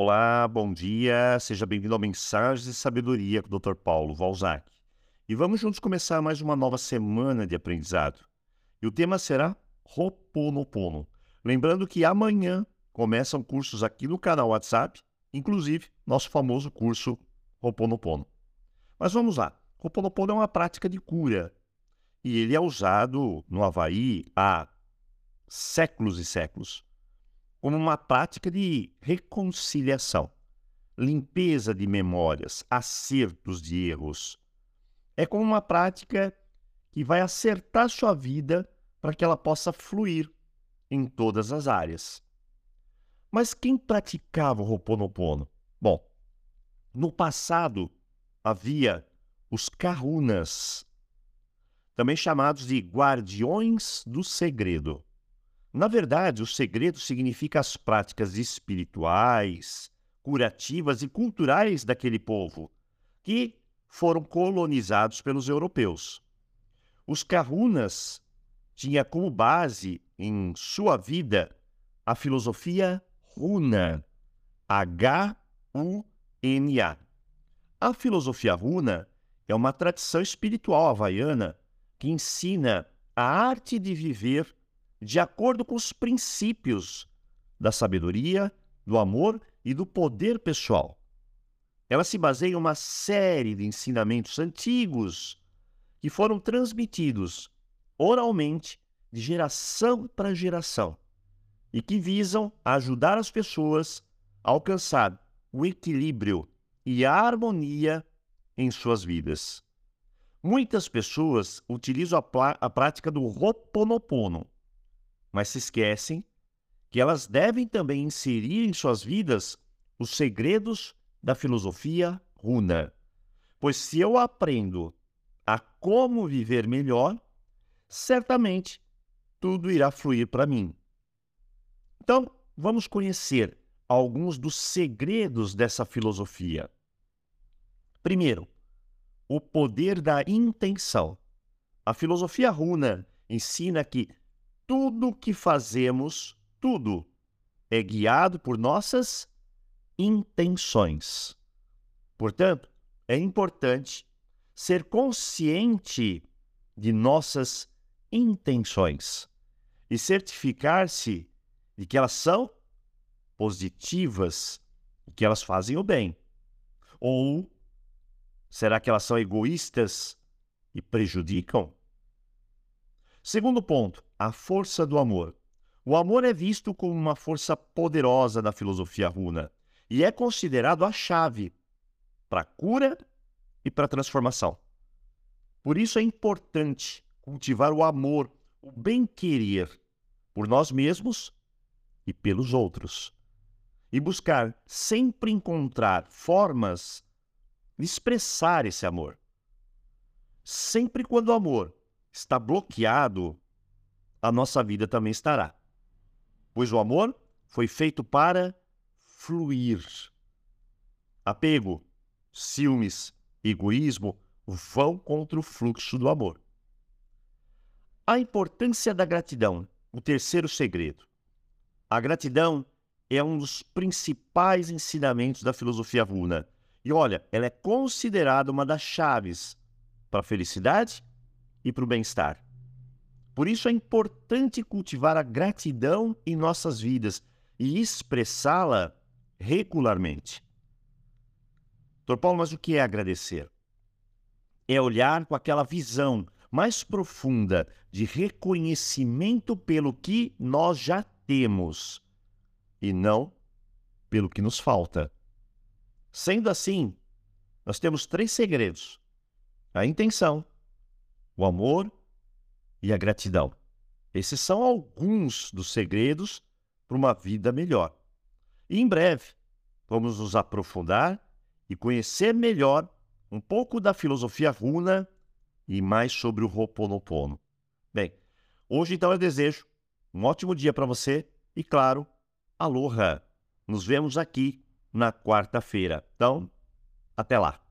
Olá, bom dia, seja bem-vindo ao Mensagens de Sabedoria com o Dr. Paulo Valzac. E vamos juntos começar mais uma nova semana de aprendizado. E o tema será Ho'oponopono. Lembrando que amanhã começam cursos aqui no canal WhatsApp, inclusive nosso famoso curso Ho'oponopono. Mas vamos lá. Ho'oponopono é uma prática de cura e ele é usado no Havaí há séculos e séculos como uma prática de reconciliação, limpeza de memórias, acertos de erros. É como uma prática que vai acertar sua vida para que ela possa fluir em todas as áreas. Mas quem praticava o Ho'oponopono? Bom, no passado havia os kahunas, também chamados de guardiões do segredo. Na verdade, o segredo significa as práticas espirituais, curativas e culturais daquele povo, que foram colonizados pelos europeus. Os kahunas tinham como base em sua vida a filosofia runa, H-U-N-A. A filosofia runa é uma tradição espiritual havaiana que ensina a arte de viver de acordo com os princípios da sabedoria, do amor e do poder pessoal. Ela se baseia em uma série de ensinamentos antigos que foram transmitidos oralmente de geração para geração e que visam ajudar as pessoas a alcançar o equilíbrio e a harmonia em suas vidas. Muitas pessoas utilizam a, a prática do Ho'oponopono mas se esquecem que elas devem também inserir em suas vidas os segredos da filosofia runa. Pois se eu aprendo a como viver melhor, certamente tudo irá fluir para mim. Então, vamos conhecer alguns dos segredos dessa filosofia. Primeiro, o poder da intenção. A filosofia runa ensina que tudo que fazemos, tudo, é guiado por nossas intenções. Portanto, é importante ser consciente de nossas intenções e certificar-se de que elas são positivas e que elas fazem o bem. Ou será que elas são egoístas e prejudicam? Segundo ponto, a força do amor. O amor é visto como uma força poderosa na filosofia runa e é considerado a chave para cura e para transformação. Por isso é importante cultivar o amor, o bem-querer por nós mesmos e pelos outros. E buscar sempre encontrar formas de expressar esse amor. Sempre quando o amor está bloqueado, a nossa vida também estará. Pois o amor foi feito para fluir. Apego, ciúmes, egoísmo vão contra o fluxo do amor. A importância da gratidão, o terceiro segredo. A gratidão é um dos principais ensinamentos da filosofia runa. E olha, ela é considerada uma das chaves para a felicidade e para o bem-estar. Por isso é importante cultivar a gratidão em nossas vidas e expressá-la regularmente. Doutor Paulo, mas o que é agradecer? É olhar com aquela visão mais profunda de reconhecimento pelo que nós já temos e não pelo que nos falta. Sendo assim, nós temos três segredos: a intenção, o amor e a gratidão. Esses são alguns dos segredos para uma vida melhor. E em breve vamos nos aprofundar e conhecer melhor um pouco da filosofia runa e mais sobre o Ho'oponopono. Bem, hoje então eu desejo um ótimo dia para você e, claro, aloha! Nos vemos aqui na quarta-feira. Então, até lá!